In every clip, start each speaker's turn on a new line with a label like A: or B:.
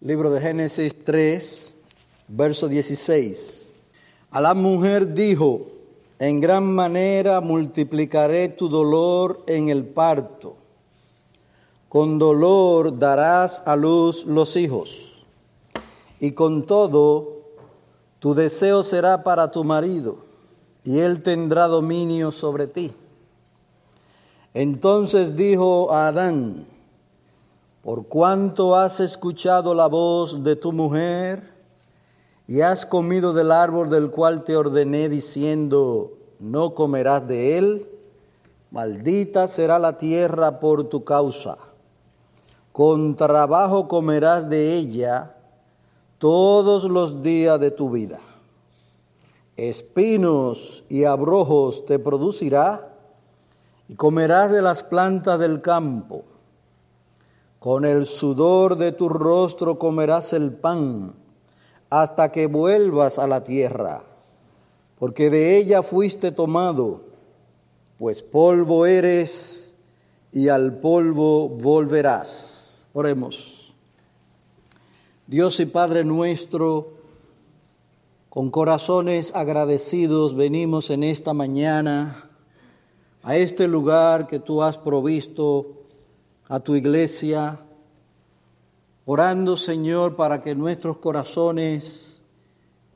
A: Libro de Génesis 3, verso 16. A la mujer dijo, en gran manera multiplicaré tu dolor en el parto. Con dolor darás a luz los hijos. Y con todo, tu deseo será para tu marido, y él tendrá dominio sobre ti. Entonces dijo a Adán, por cuanto has escuchado la voz de tu mujer y has comido del árbol del cual te ordené diciendo, no comerás de él, maldita será la tierra por tu causa. Con trabajo comerás de ella todos los días de tu vida. Espinos y abrojos te producirá y comerás de las plantas del campo. Con el sudor de tu rostro comerás el pan hasta que vuelvas a la tierra, porque de ella fuiste tomado, pues polvo eres y al polvo volverás. Oremos. Dios y Padre nuestro, con corazones agradecidos venimos en esta mañana a este lugar que tú has provisto a tu iglesia, orando Señor para que nuestros corazones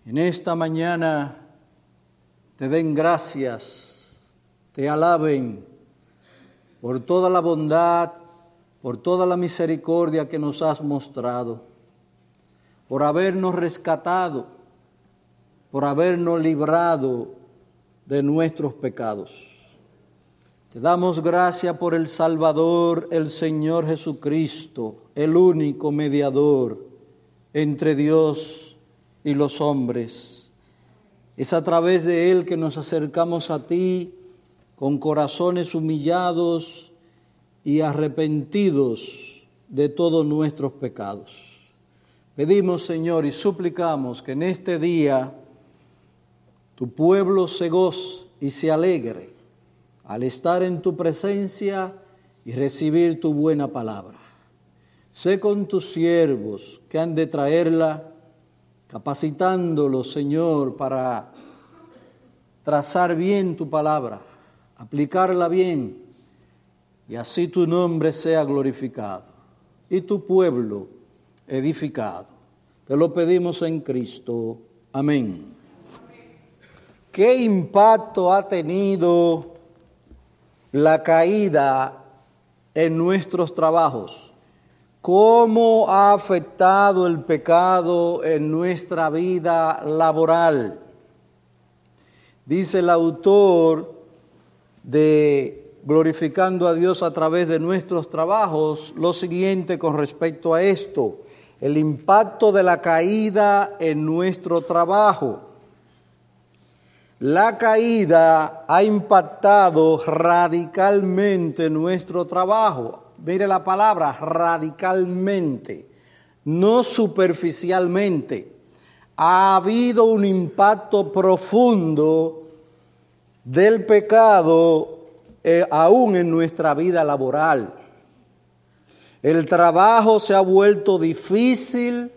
A: en esta mañana te den gracias, te alaben por toda la bondad, por toda la misericordia que nos has mostrado, por habernos rescatado, por habernos librado de nuestros pecados. Te damos gracias por el Salvador, el Señor Jesucristo, el único mediador entre Dios y los hombres. Es a través de Él que nos acercamos a ti con corazones humillados y arrepentidos de todos nuestros pecados. Pedimos, Señor, y suplicamos que en este día tu pueblo se goce y se alegre al estar en tu presencia y recibir tu buena palabra. Sé con tus siervos que han de traerla, capacitándolos, Señor, para trazar bien tu palabra, aplicarla bien, y así tu nombre sea glorificado y tu pueblo edificado. Te lo pedimos en Cristo. Amén. ¿Qué impacto ha tenido la caída en nuestros trabajos, cómo ha afectado el pecado en nuestra vida laboral. Dice el autor de Glorificando a Dios a través de nuestros trabajos lo siguiente con respecto a esto, el impacto de la caída en nuestro trabajo. La caída ha impactado radicalmente nuestro trabajo. Mire la palabra, radicalmente, no superficialmente. Ha habido un impacto profundo del pecado eh, aún en nuestra vida laboral. El trabajo se ha vuelto difícil,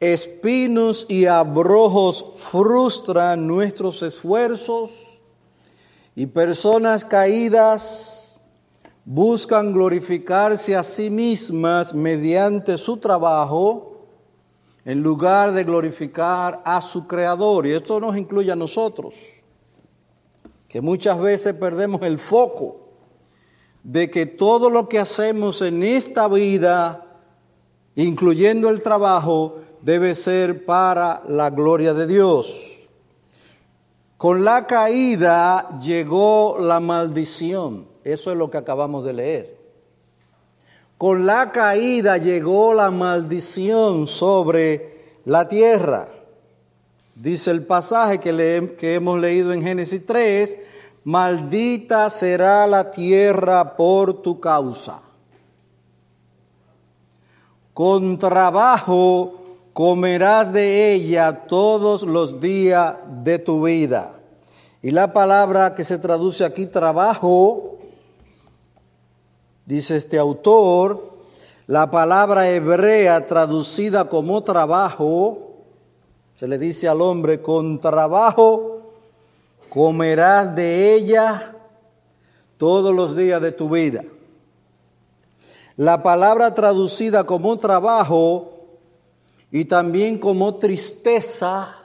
A: Espinos y abrojos frustran nuestros esfuerzos y personas caídas buscan glorificarse a sí mismas mediante su trabajo en lugar de glorificar a su Creador. Y esto nos incluye a nosotros, que muchas veces perdemos el foco de que todo lo que hacemos en esta vida, incluyendo el trabajo, debe ser para la gloria de Dios. Con la caída llegó la maldición. Eso es lo que acabamos de leer. Con la caída llegó la maldición sobre la tierra. Dice el pasaje que, que hemos leído en Génesis 3, maldita será la tierra por tu causa. Con trabajo comerás de ella todos los días de tu vida. Y la palabra que se traduce aquí, trabajo, dice este autor, La palabra hebrea traducida como trabajo, se le dice al hombre, con trabajo comerás de ella todos los días de tu vida. La palabra traducida como trabajo y también como tristeza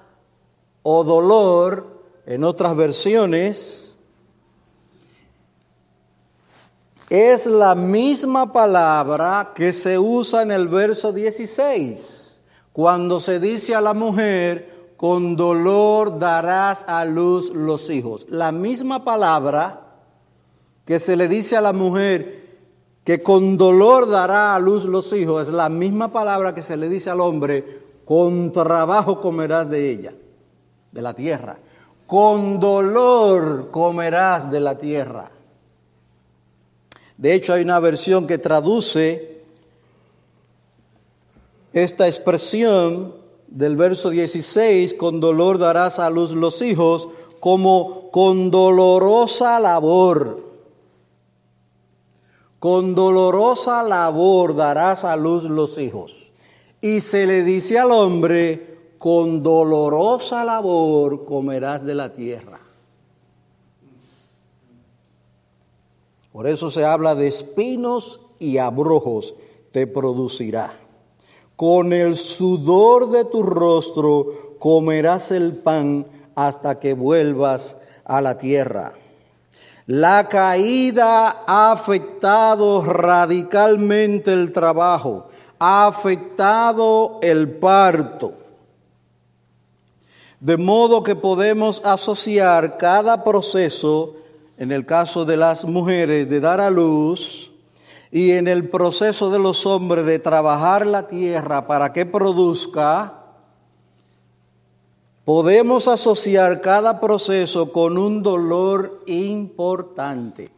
A: o dolor en otras versiones, es la misma palabra que se usa en el verso 16, cuando se dice a la mujer, con dolor darás a luz los hijos. La misma palabra que se le dice a la mujer, que con dolor dará a luz los hijos, es la misma palabra que se le dice al hombre, con trabajo comerás de ella, de la tierra. Con dolor comerás de la tierra. De hecho, hay una versión que traduce esta expresión del verso 16, con dolor darás a luz los hijos, como con dolorosa labor con dolorosa labor darás a luz los hijos. Y se le dice al hombre, con dolorosa labor comerás de la tierra. Por eso se habla de espinos y abrojos te producirá. Con el sudor de tu rostro comerás el pan hasta que vuelvas a la tierra. La caída ha afectado radicalmente el trabajo, ha afectado el parto. De modo que podemos asociar cada proceso, en el caso de las mujeres, de dar a luz, y en el proceso de los hombres de trabajar la tierra para que produzca, Podemos asociar cada proceso con un dolor importante.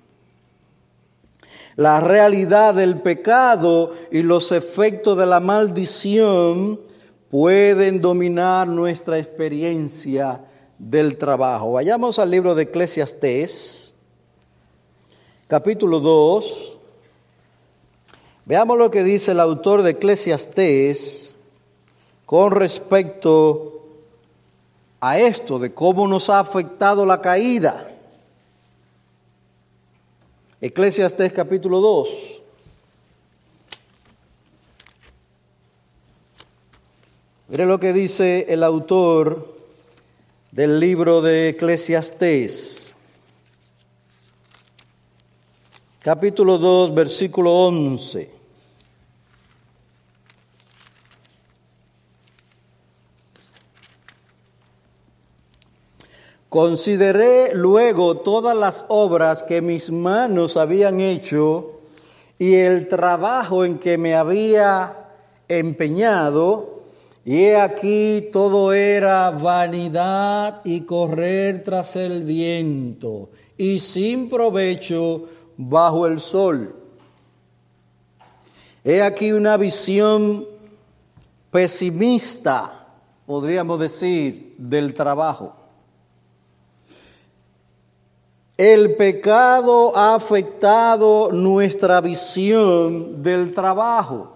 A: La realidad del pecado y los efectos de la maldición pueden dominar nuestra experiencia del trabajo. Vayamos al libro de Eclesiastés, capítulo 2. Veamos lo que dice el autor de Eclesiastés con respecto a esto de cómo nos ha afectado la caída. Eclesiastes capítulo 2. Mire lo que dice el autor del libro de Eclesiastés. Capítulo 2, versículo 11. Consideré luego todas las obras que mis manos habían hecho y el trabajo en que me había empeñado, y he aquí todo era vanidad y correr tras el viento, y sin provecho bajo el sol. He aquí una visión pesimista, podríamos decir, del trabajo. El pecado ha afectado nuestra visión del trabajo.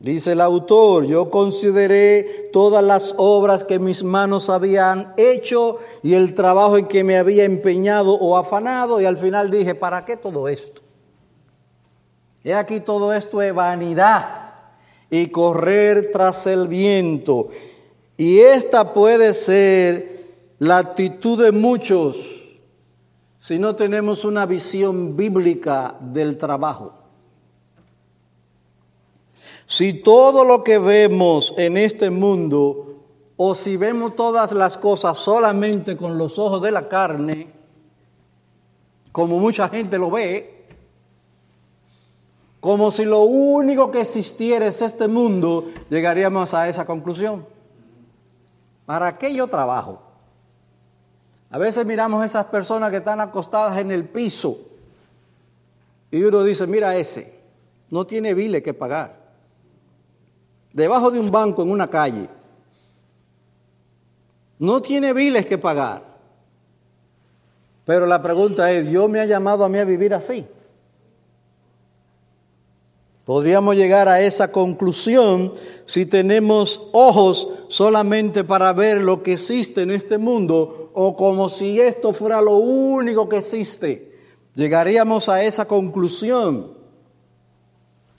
A: Dice el autor, yo consideré todas las obras que mis manos habían hecho y el trabajo en que me había empeñado o afanado y al final dije, ¿para qué todo esto? He aquí todo esto es vanidad y correr tras el viento. Y esta puede ser la actitud de muchos si no tenemos una visión bíblica del trabajo. Si todo lo que vemos en este mundo, o si vemos todas las cosas solamente con los ojos de la carne, como mucha gente lo ve, como si lo único que existiera es este mundo, llegaríamos a esa conclusión. ¿Para qué yo trabajo? A veces miramos esas personas que están acostadas en el piso y uno dice, mira ese, no tiene bile que pagar. Debajo de un banco en una calle. No tiene biles que pagar. Pero la pregunta es, ¿Dios me ha llamado a mí a vivir así? Podríamos llegar a esa conclusión si tenemos ojos solamente para ver lo que existe en este mundo o como si esto fuera lo único que existe. Llegaríamos a esa conclusión.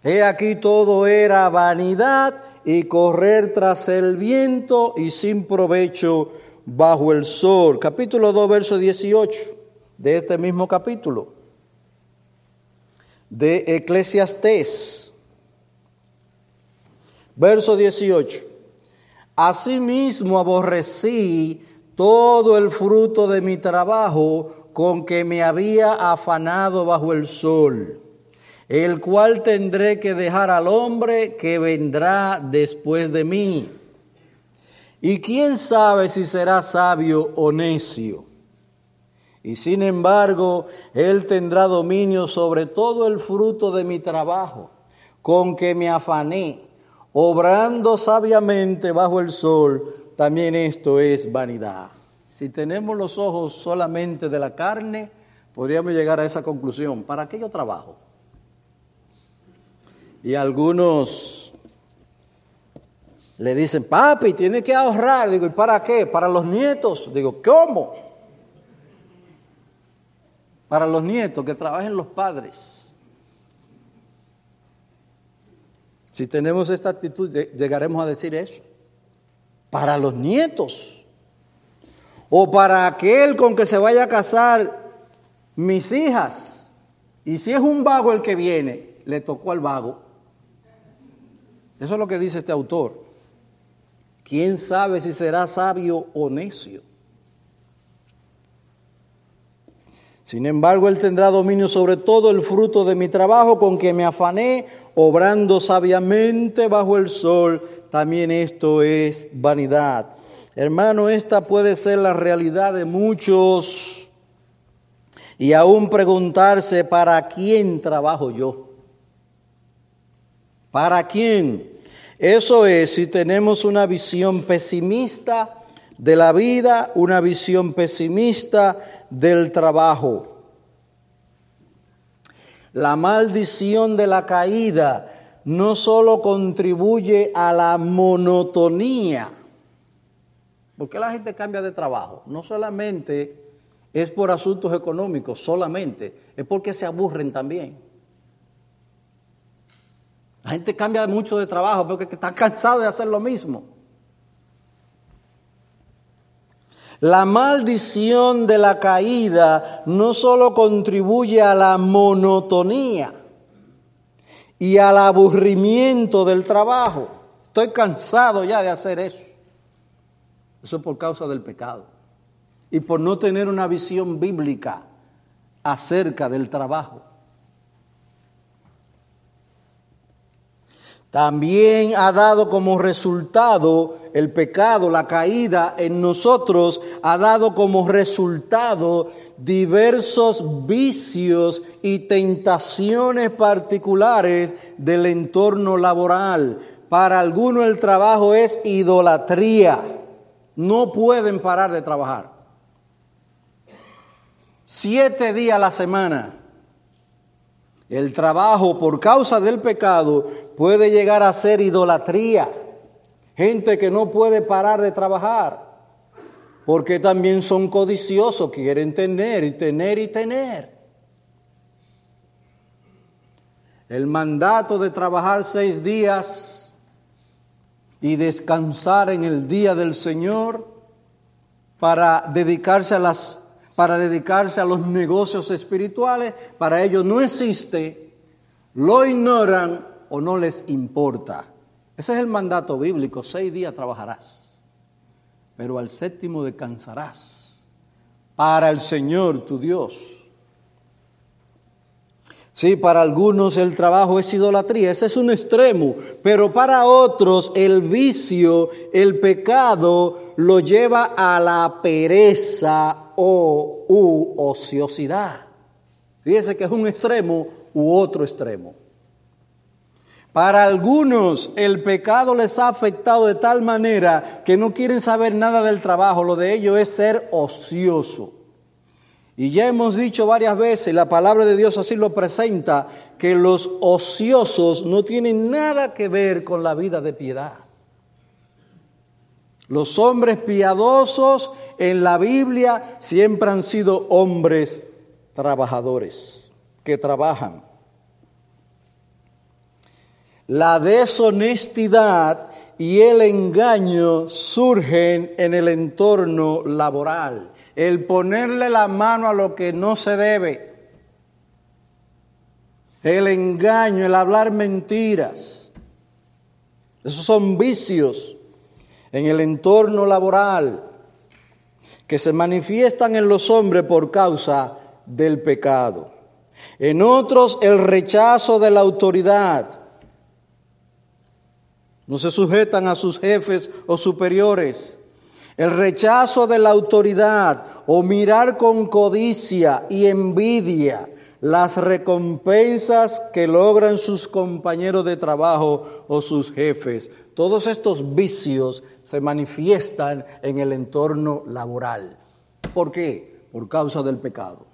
A: He aquí todo era vanidad y correr tras el viento y sin provecho bajo el sol. Capítulo 2, verso 18 de este mismo capítulo de Eclesiastés. Verso 18. Asimismo aborrecí todo el fruto de mi trabajo con que me había afanado bajo el sol, el cual tendré que dejar al hombre que vendrá después de mí. Y quién sabe si será sabio o necio. Y sin embargo, Él tendrá dominio sobre todo el fruto de mi trabajo, con que me afané, obrando sabiamente bajo el sol, también esto es vanidad. Si tenemos los ojos solamente de la carne, podríamos llegar a esa conclusión. ¿Para qué yo trabajo? Y algunos le dicen, papi, tiene que ahorrar. Digo, ¿y para qué? Para los nietos. Digo, ¿cómo? Para los nietos, que trabajen los padres. Si tenemos esta actitud, llegaremos a decir eso. Para los nietos. O para aquel con que se vaya a casar mis hijas. Y si es un vago el que viene, le tocó al vago. Eso es lo que dice este autor. ¿Quién sabe si será sabio o necio? Sin embargo, Él tendrá dominio sobre todo el fruto de mi trabajo con que me afané, obrando sabiamente bajo el sol. También esto es vanidad. Hermano, esta puede ser la realidad de muchos y aún preguntarse, ¿para quién trabajo yo? ¿Para quién? Eso es si tenemos una visión pesimista de la vida, una visión pesimista del trabajo. La maldición de la caída no solo contribuye a la monotonía, porque la gente cambia de trabajo, no solamente es por asuntos económicos, solamente, es porque se aburren también. La gente cambia mucho de trabajo porque está cansado de hacer lo mismo. La maldición de la caída no solo contribuye a la monotonía y al aburrimiento del trabajo. Estoy cansado ya de hacer eso. Eso es por causa del pecado y por no tener una visión bíblica acerca del trabajo. También ha dado como resultado el pecado, la caída en nosotros, ha dado como resultado diversos vicios y tentaciones particulares del entorno laboral. Para algunos el trabajo es idolatría. No pueden parar de trabajar. Siete días a la semana el trabajo por causa del pecado puede llegar a ser idolatría. Gente que no puede parar de trabajar porque también son codiciosos, quieren tener y tener y tener. El mandato de trabajar seis días y descansar en el día del Señor para dedicarse a las para dedicarse a los negocios espirituales, para ellos no existe, lo ignoran o no les importa. Ese es el mandato bíblico, seis días trabajarás, pero al séptimo descansarás para el Señor tu Dios. Sí, para algunos el trabajo es idolatría, ese es un extremo, pero para otros el vicio, el pecado lo lleva a la pereza o u ociosidad. Fíjese que es un extremo u otro extremo. Para algunos el pecado les ha afectado de tal manera que no quieren saber nada del trabajo, lo de ellos es ser ocioso. Y ya hemos dicho varias veces, la palabra de Dios así lo presenta, que los ociosos no tienen nada que ver con la vida de piedad. Los hombres piadosos en la Biblia siempre han sido hombres trabajadores, que trabajan. La deshonestidad y el engaño surgen en el entorno laboral. El ponerle la mano a lo que no se debe. El engaño, el hablar mentiras. Esos son vicios en el entorno laboral que se manifiestan en los hombres por causa del pecado. En otros el rechazo de la autoridad. No se sujetan a sus jefes o superiores. El rechazo de la autoridad o mirar con codicia y envidia las recompensas que logran sus compañeros de trabajo o sus jefes. Todos estos vicios se manifiestan en el entorno laboral. ¿Por qué? Por causa del pecado.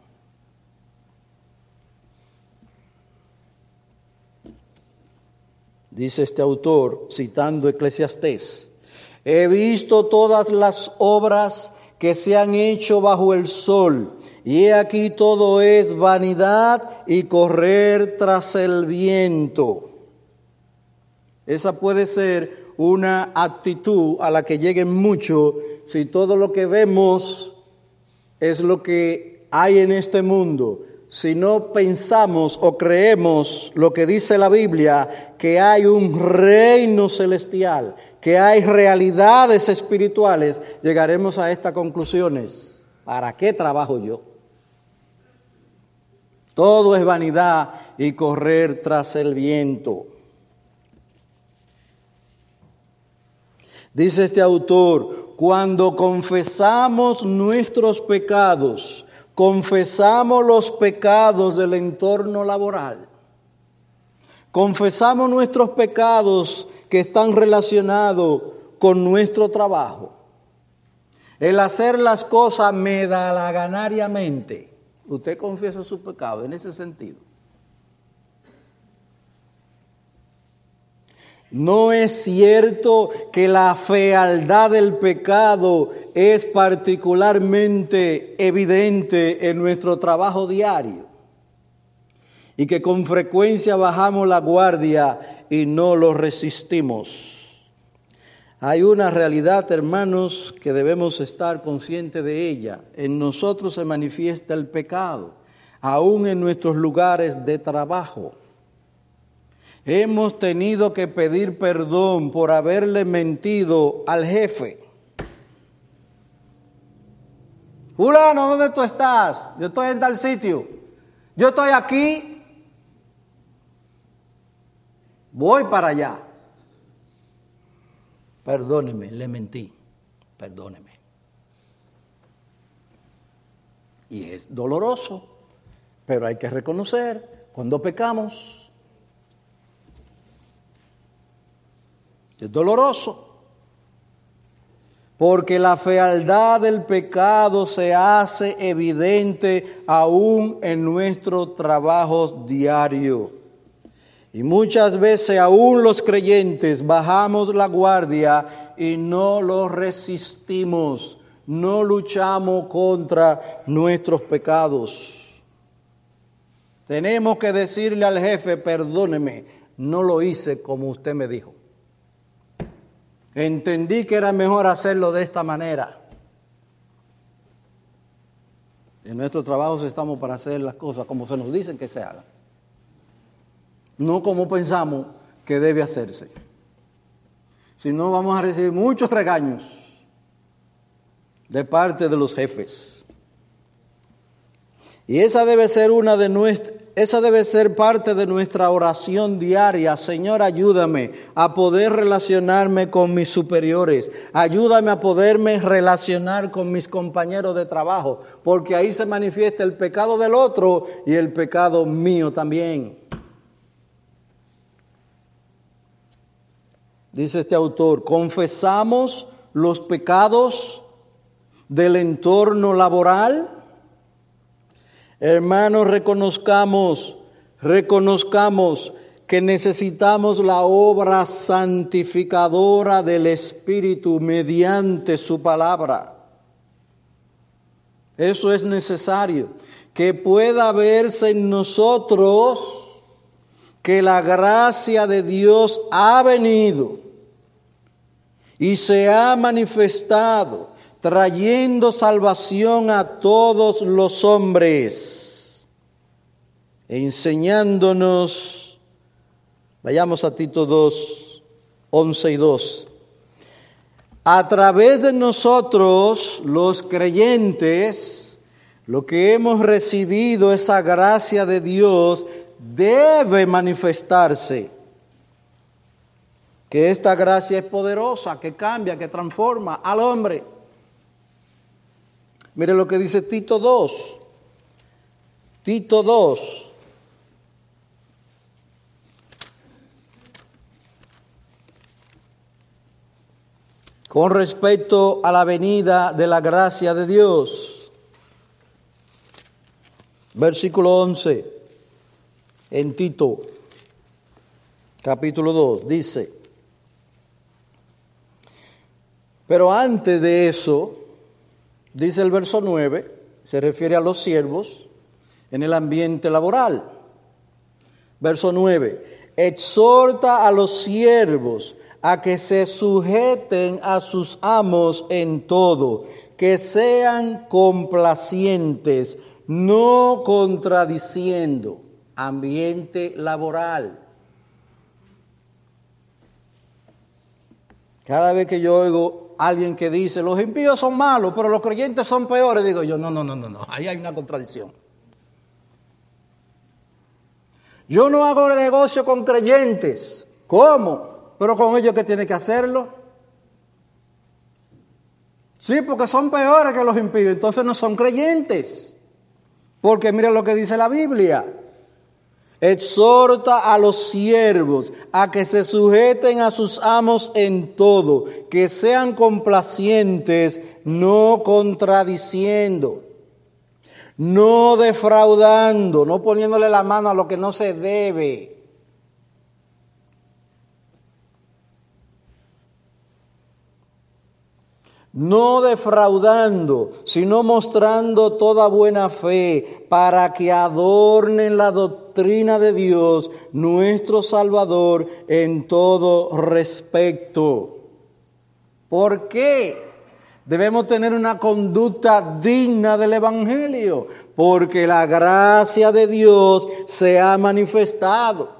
A: Dice este autor, citando Eclesiastés, he visto todas las obras que se han hecho bajo el sol, y he aquí todo es vanidad y correr tras el viento. Esa puede ser una actitud a la que lleguen mucho si todo lo que vemos es lo que hay en este mundo. Si no pensamos o creemos lo que dice la Biblia, que hay un reino celestial, que hay realidades espirituales, llegaremos a estas conclusiones. ¿Para qué trabajo yo? Todo es vanidad y correr tras el viento. Dice este autor, cuando confesamos nuestros pecados, confesamos los pecados del entorno laboral, confesamos nuestros pecados que están relacionados con nuestro trabajo. El hacer las cosas me da la ganariamente. Usted confiesa su pecado en ese sentido. No es cierto que la fealdad del pecado es particularmente evidente en nuestro trabajo diario y que con frecuencia bajamos la guardia y no lo resistimos. Hay una realidad, hermanos, que debemos estar conscientes de ella. En nosotros se manifiesta el pecado, aún en nuestros lugares de trabajo. Hemos tenido que pedir perdón por haberle mentido al jefe. Fulano, ¿dónde tú estás? Yo estoy en tal sitio. Yo estoy aquí. Voy para allá. Perdóneme, le mentí. Perdóneme. Y es doloroso, pero hay que reconocer cuando pecamos Es doloroso. Porque la fealdad del pecado se hace evidente aún en nuestro trabajo diario. Y muchas veces aún los creyentes bajamos la guardia y no lo resistimos, no luchamos contra nuestros pecados. Tenemos que decirle al jefe, perdóneme, no lo hice como usted me dijo. Entendí que era mejor hacerlo de esta manera. En nuestros trabajos estamos para hacer las cosas como se nos dicen que se hagan. No como pensamos que debe hacerse. Si no, vamos a recibir muchos regaños de parte de los jefes. Y esa debe ser una de esa debe ser parte de nuestra oración diaria. Señor, ayúdame a poder relacionarme con mis superiores. Ayúdame a poderme relacionar con mis compañeros de trabajo, porque ahí se manifiesta el pecado del otro y el pecado mío también. Dice este autor, confesamos los pecados del entorno laboral Hermanos, reconozcamos, reconozcamos que necesitamos la obra santificadora del Espíritu mediante su palabra. Eso es necesario, que pueda verse en nosotros que la gracia de Dios ha venido y se ha manifestado trayendo salvación a todos los hombres, enseñándonos, vayamos a Tito 2, 11 y 2, a través de nosotros los creyentes, lo que hemos recibido, esa gracia de Dios, debe manifestarse. Que esta gracia es poderosa, que cambia, que transforma al hombre. Mire lo que dice Tito 2. Tito 2. Con respecto a la venida de la gracia de Dios. Versículo 11. En Tito, capítulo 2, dice. Pero antes de eso, dice el verso 9, se refiere a los siervos en el ambiente laboral. Verso 9, exhorta a los siervos a que se sujeten a sus amos en todo, que sean complacientes, no contradiciendo. Ambiente laboral. Cada vez que yo oigo alguien que dice, los impíos son malos, pero los creyentes son peores, digo yo, no, no, no, no, no, ahí hay una contradicción. Yo no hago negocio con creyentes. ¿Cómo? Pero con ellos que tiene que hacerlo. Sí, porque son peores que los impíos, entonces no son creyentes. Porque mira lo que dice la Biblia. Exhorta a los siervos a que se sujeten a sus amos en todo, que sean complacientes, no contradiciendo, no defraudando, no poniéndole la mano a lo que no se debe no defraudando, sino mostrando toda buena fe para que adornen la doctrina de Dios, nuestro Salvador, en todo respecto. ¿Por qué? Debemos tener una conducta digna del Evangelio, porque la gracia de Dios se ha manifestado.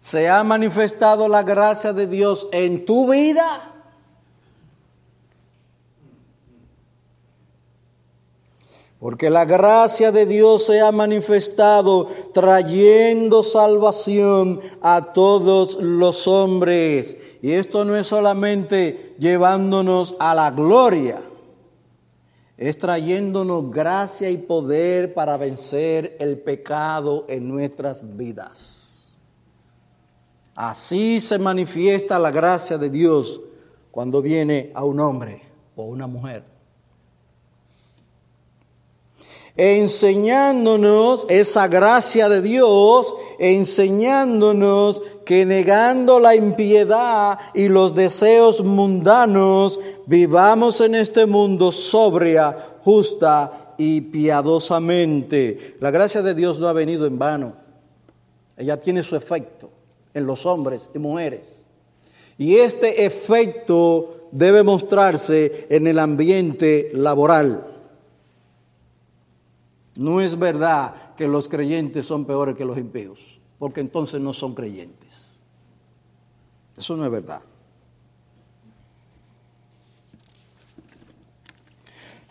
A: Se ha manifestado la gracia de Dios en tu vida Porque la gracia de Dios se ha manifestado trayendo salvación a todos los hombres. Y esto no es solamente llevándonos a la gloria, es trayéndonos gracia y poder para vencer el pecado en nuestras vidas. Así se manifiesta la gracia de Dios cuando viene a un hombre o una mujer enseñándonos esa gracia de Dios, enseñándonos que negando la impiedad y los deseos mundanos, vivamos en este mundo sobria, justa y piadosamente. La gracia de Dios no ha venido en vano. Ella tiene su efecto en los hombres y mujeres. Y este efecto debe mostrarse en el ambiente laboral. No es verdad que los creyentes son peores que los impíos, porque entonces no son creyentes. Eso no es verdad.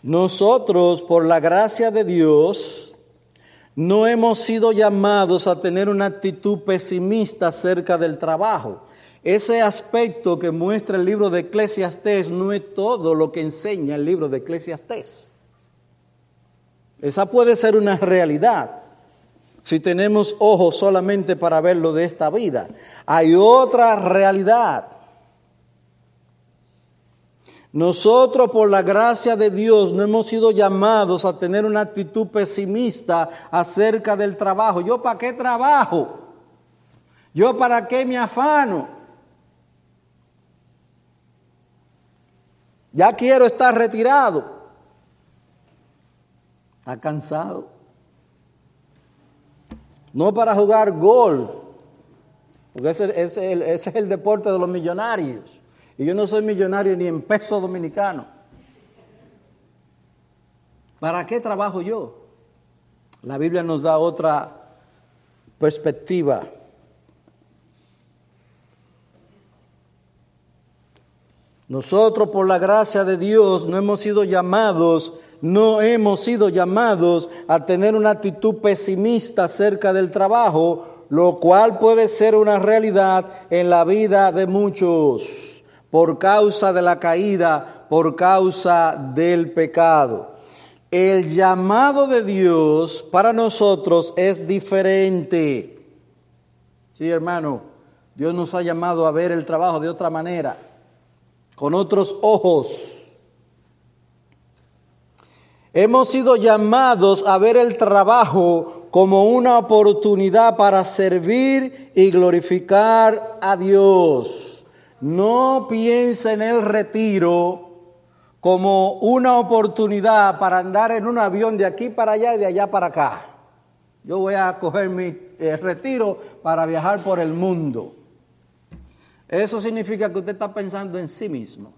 A: Nosotros, por la gracia de Dios, no hemos sido llamados a tener una actitud pesimista acerca del trabajo. Ese aspecto que muestra el libro de Eclesiastés no es todo lo que enseña el libro de Eclesiastés. Esa puede ser una realidad si tenemos ojos solamente para verlo de esta vida. Hay otra realidad. Nosotros por la gracia de Dios no hemos sido llamados a tener una actitud pesimista acerca del trabajo. ¿Yo para qué trabajo? ¿Yo para qué me afano? Ya quiero estar retirado. Está cansado. No para jugar golf, porque ese, es el deporte de los millonarios. Y yo no soy millonario ni en peso dominicano. ¿Para qué trabajo yo? La Biblia nos da otra perspectiva. Nosotros por la gracia de Dios no hemos sido llamados, no hemos sido llamados a tener una actitud pesimista acerca del trabajo, lo cual puede ser una realidad en la vida de muchos por causa de la caída, por causa del pecado. El llamado de Dios para nosotros es diferente. Sí, hermano, Dios nos ha llamado a ver el trabajo de otra manera, con otros ojos. Hemos sido llamados a ver el trabajo como una oportunidad para servir y glorificar a Dios. No piense en el retiro como una oportunidad para andar en un avión de aquí para allá y de allá para acá. Yo voy a coger mi eh, retiro para viajar por el mundo. Eso significa que usted está pensando en sí mismo.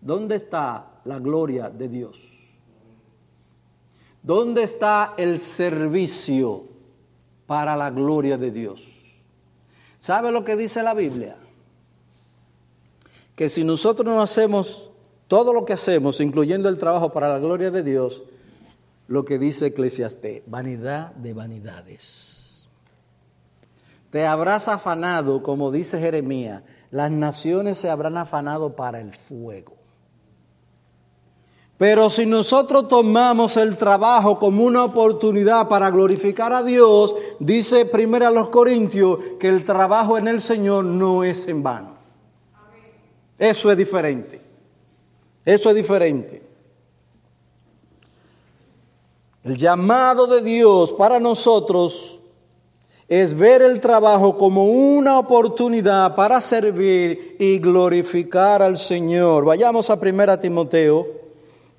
A: ¿Dónde está la gloria de Dios? ¿Dónde está el servicio para la gloria de Dios? ¿Sabe lo que dice la Biblia? que si nosotros no hacemos todo lo que hacemos, incluyendo el trabajo para la gloria de Dios, lo que dice Eclesiastés, vanidad de vanidades. Te habrás afanado, como dice Jeremías, las naciones se habrán afanado para el fuego. Pero si nosotros tomamos el trabajo como una oportunidad para glorificar a Dios, dice primero a los Corintios que el trabajo en el Señor no es en vano. Eso es diferente. Eso es diferente. El llamado de Dios para nosotros es ver el trabajo como una oportunidad para servir y glorificar al Señor. Vayamos a 1 Timoteo,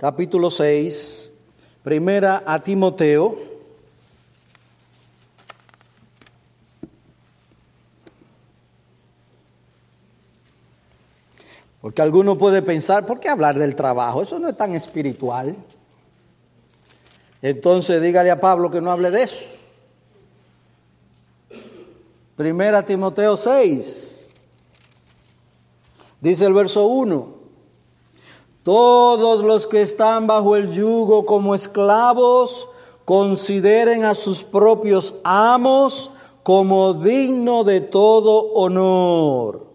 A: capítulo 6. Primera a Timoteo. Porque alguno puede pensar, ¿por qué hablar del trabajo? Eso no es tan espiritual. Entonces dígale a Pablo que no hable de eso. Primera Timoteo 6. Dice el verso 1. Todos los que están bajo el yugo como esclavos consideren a sus propios amos como digno de todo honor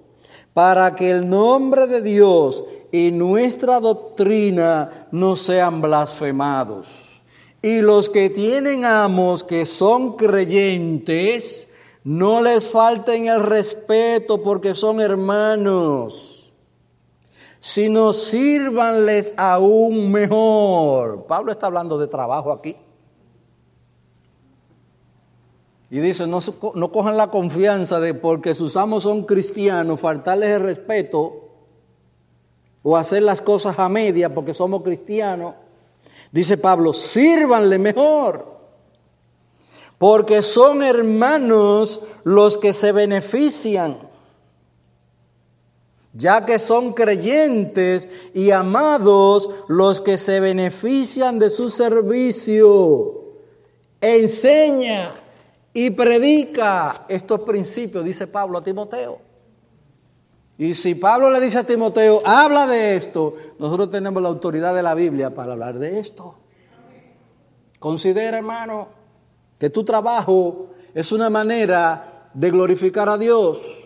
A: para que el nombre de Dios y nuestra doctrina no sean blasfemados. Y los que tienen amos que son creyentes, no les falten el respeto porque son hermanos, sino sírvanles aún mejor. Pablo está hablando de trabajo aquí. Y dice, no, no cojan la confianza de porque sus amos son cristianos, faltarles el respeto o hacer las cosas a media porque somos cristianos. Dice Pablo, sírvanle mejor. Porque son hermanos los que se benefician, ya que son creyentes y amados los que se benefician de su servicio. Enseña y predica estos principios, dice Pablo a Timoteo. Y si Pablo le dice a Timoteo, habla de esto, nosotros tenemos la autoridad de la Biblia para hablar de esto. Considera, hermano, que tu trabajo es una manera de glorificar a Dios.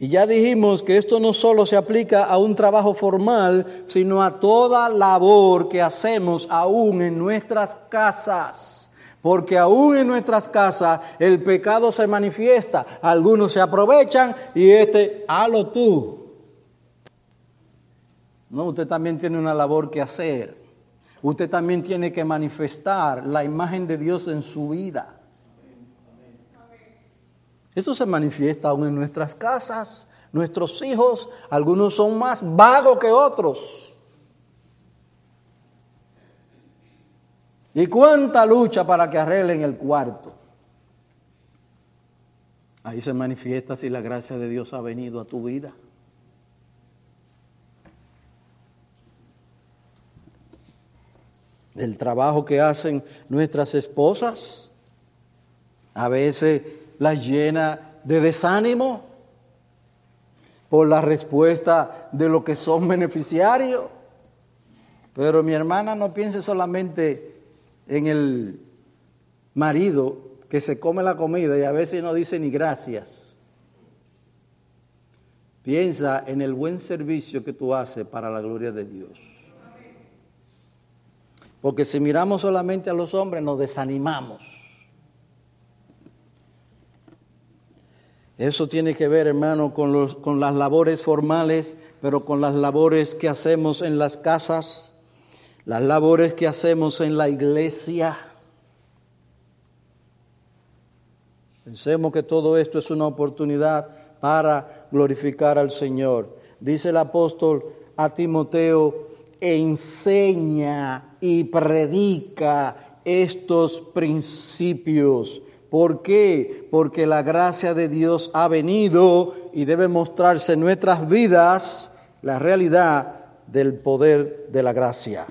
A: Y ya dijimos que esto no solo se aplica a un trabajo formal, sino a toda labor que hacemos aún en nuestras casas. Porque aún en nuestras casas el pecado se manifiesta. Algunos se aprovechan y este, halo tú. No, usted también tiene una labor que hacer. Usted también tiene que manifestar la imagen de Dios en su vida. Esto se manifiesta aún en nuestras casas. Nuestros hijos, algunos son más vagos que otros. ¿Y cuánta lucha para que arreglen el cuarto? Ahí se manifiesta si la gracia de Dios ha venido a tu vida. El trabajo que hacen nuestras esposas a veces las llena de desánimo por la respuesta de lo que son beneficiarios. Pero mi hermana no piense solamente en el marido que se come la comida y a veces no dice ni gracias. Piensa en el buen servicio que tú haces para la gloria de Dios. Porque si miramos solamente a los hombres nos desanimamos. Eso tiene que ver, hermano, con, los, con las labores formales, pero con las labores que hacemos en las casas las labores que hacemos en la iglesia. Pensemos que todo esto es una oportunidad para glorificar al Señor. Dice el apóstol a Timoteo, enseña y predica estos principios. ¿Por qué? Porque la gracia de Dios ha venido y debe mostrarse en nuestras vidas la realidad del poder de la gracia.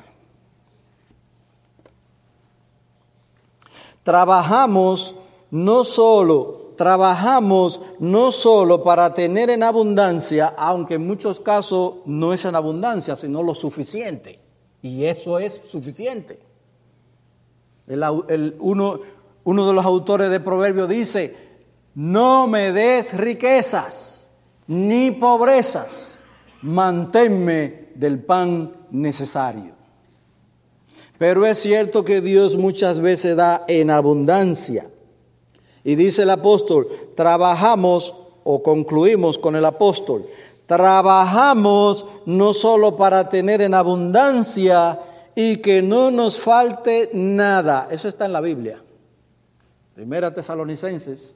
A: Trabajamos no solo, trabajamos no solo para tener en abundancia, aunque en muchos casos no es en abundancia, sino lo suficiente. Y eso es suficiente. uno, uno de los autores de Proverbios dice, no me des riquezas ni pobrezas, manténme del pan necesario. Pero es cierto que Dios muchas veces da en abundancia. Y dice el apóstol, trabajamos o concluimos con el apóstol, trabajamos no solo para tener en abundancia y que no nos falte nada. Eso está en la Biblia. Primera Tesalonicenses,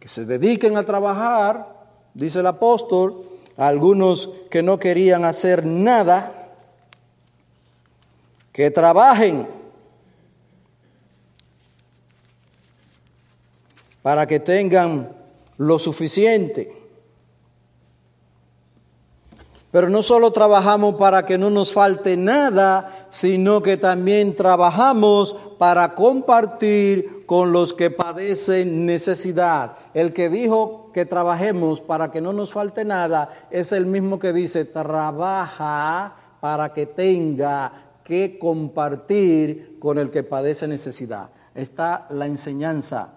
A: que se dediquen a trabajar, dice el apóstol, algunos que no querían hacer nada, que trabajen para que tengan lo suficiente. Pero no solo trabajamos para que no nos falte nada, sino que también trabajamos para compartir con los que padecen necesidad. El que dijo que trabajemos para que no nos falte nada es el mismo que dice, trabaja para que tenga que compartir con el que padece necesidad. Está la enseñanza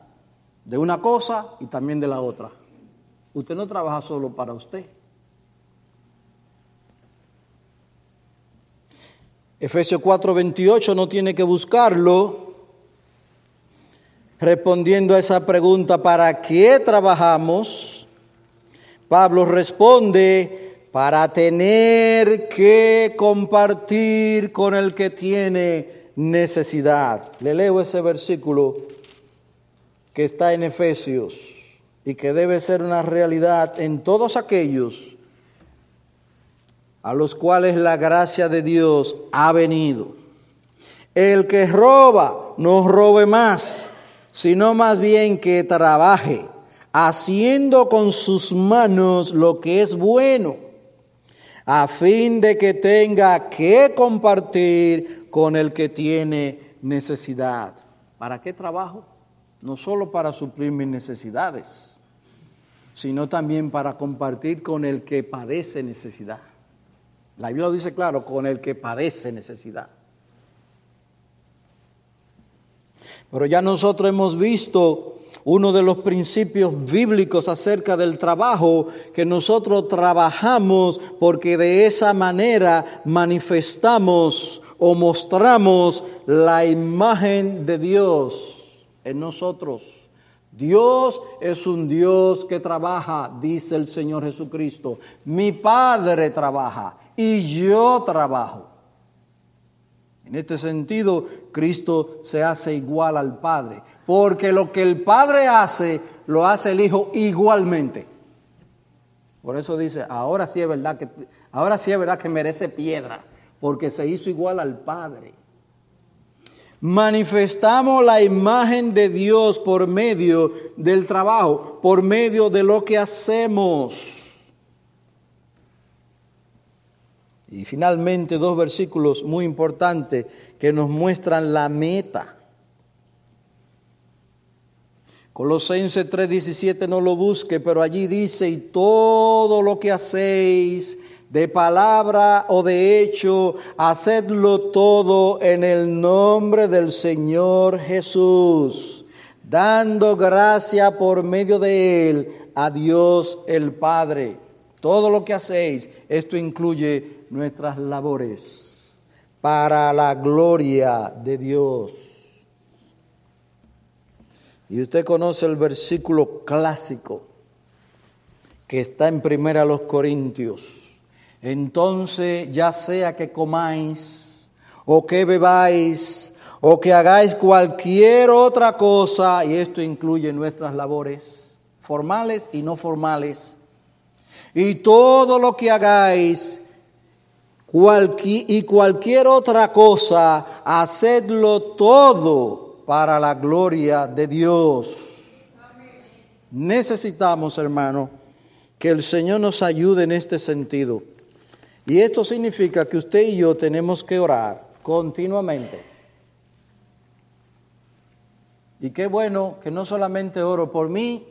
A: de una cosa y también de la otra. Usted no trabaja solo para usted. Efesios 4:28 no tiene que buscarlo. Respondiendo a esa pregunta, ¿para qué trabajamos? Pablo responde, para tener que compartir con el que tiene necesidad. Le leo ese versículo que está en Efesios y que debe ser una realidad en todos aquellos a los cuales la gracia de Dios ha venido. El que roba, no robe más, sino más bien que trabaje, haciendo con sus manos lo que es bueno a fin de que tenga que compartir con el que tiene necesidad. ¿Para qué trabajo? No solo para suplir mis necesidades, sino también para compartir con el que padece necesidad. La Biblia lo dice claro, con el que padece necesidad. Pero ya nosotros hemos visto uno de los principios bíblicos acerca del trabajo, que nosotros trabajamos porque de esa manera manifestamos o mostramos la imagen de Dios en nosotros. Dios es un Dios que trabaja, dice el Señor Jesucristo. Mi Padre trabaja y yo trabajo. En este sentido, Cristo se hace igual al Padre, porque lo que el Padre hace, lo hace el Hijo igualmente. Por eso dice, ahora sí es verdad que ahora sí es verdad que merece piedra, porque se hizo igual al Padre manifestamos la imagen de Dios por medio del trabajo, por medio de lo que hacemos. Y finalmente dos versículos muy importantes que nos muestran la meta. Colosenses 3:17 no lo busque, pero allí dice, y todo lo que hacéis, de palabra o de hecho, hacedlo todo en el nombre del Señor Jesús, dando gracia por medio de Él a Dios el Padre. Todo lo que hacéis, esto incluye nuestras labores para la gloria de Dios. Y usted conoce el versículo clásico que está en Primera los Corintios entonces ya sea que comáis o que bebáis o que hagáis cualquier otra cosa, y esto incluye nuestras labores formales y no formales, y todo lo que hagáis y cualquier otra cosa, hacedlo todo para la gloria de Dios. Necesitamos, hermano, que el Señor nos ayude en este sentido. Y esto significa que usted y yo tenemos que orar continuamente. Y qué bueno que no solamente oro por mí,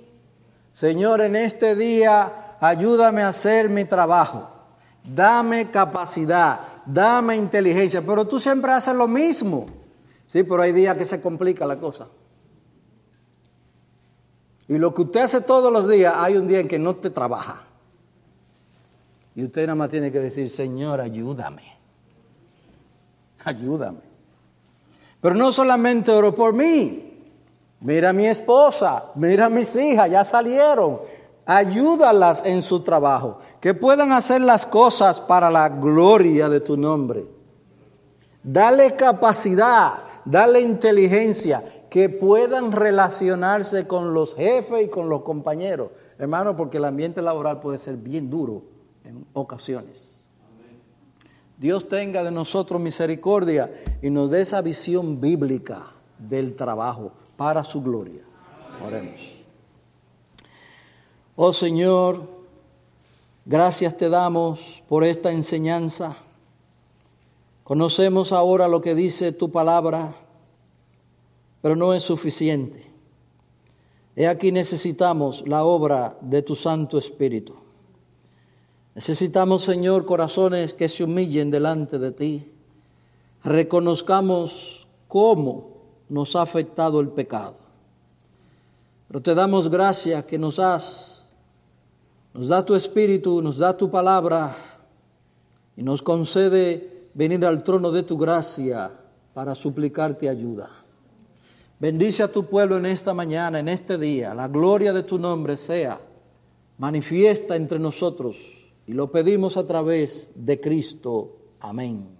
A: Señor, en este día ayúdame a hacer mi trabajo, dame capacidad, dame inteligencia, pero tú siempre haces lo mismo. Sí, pero hay días que se complica la cosa. Y lo que usted hace todos los días, hay un día en que no te trabaja. Y usted nada más tiene que decir, Señor, ayúdame. Ayúdame. Pero no solamente oro por mí. Mira a mi esposa, mira a mis hijas, ya salieron. Ayúdalas en su trabajo, que puedan hacer las cosas para la gloria de tu nombre. Dale capacidad, dale inteligencia, que puedan relacionarse con los jefes y con los compañeros. Hermano, porque el ambiente laboral puede ser bien duro en ocasiones. Dios tenga de nosotros misericordia y nos dé esa visión bíblica del trabajo para su gloria. Oremos. Oh Señor, gracias te damos por esta enseñanza. Conocemos ahora lo que dice tu palabra, pero no es suficiente. He aquí necesitamos la obra de tu Santo Espíritu. Necesitamos, Señor, corazones que se humillen delante de ti. Reconozcamos cómo nos ha afectado el pecado. Pero te damos gracias que nos has, nos da tu espíritu, nos da tu palabra y nos concede venir al trono de tu gracia para suplicarte ayuda. Bendice a tu pueblo en esta mañana, en este día. La gloria de tu nombre sea manifiesta entre nosotros y lo pedimos a través de Cristo. Amén.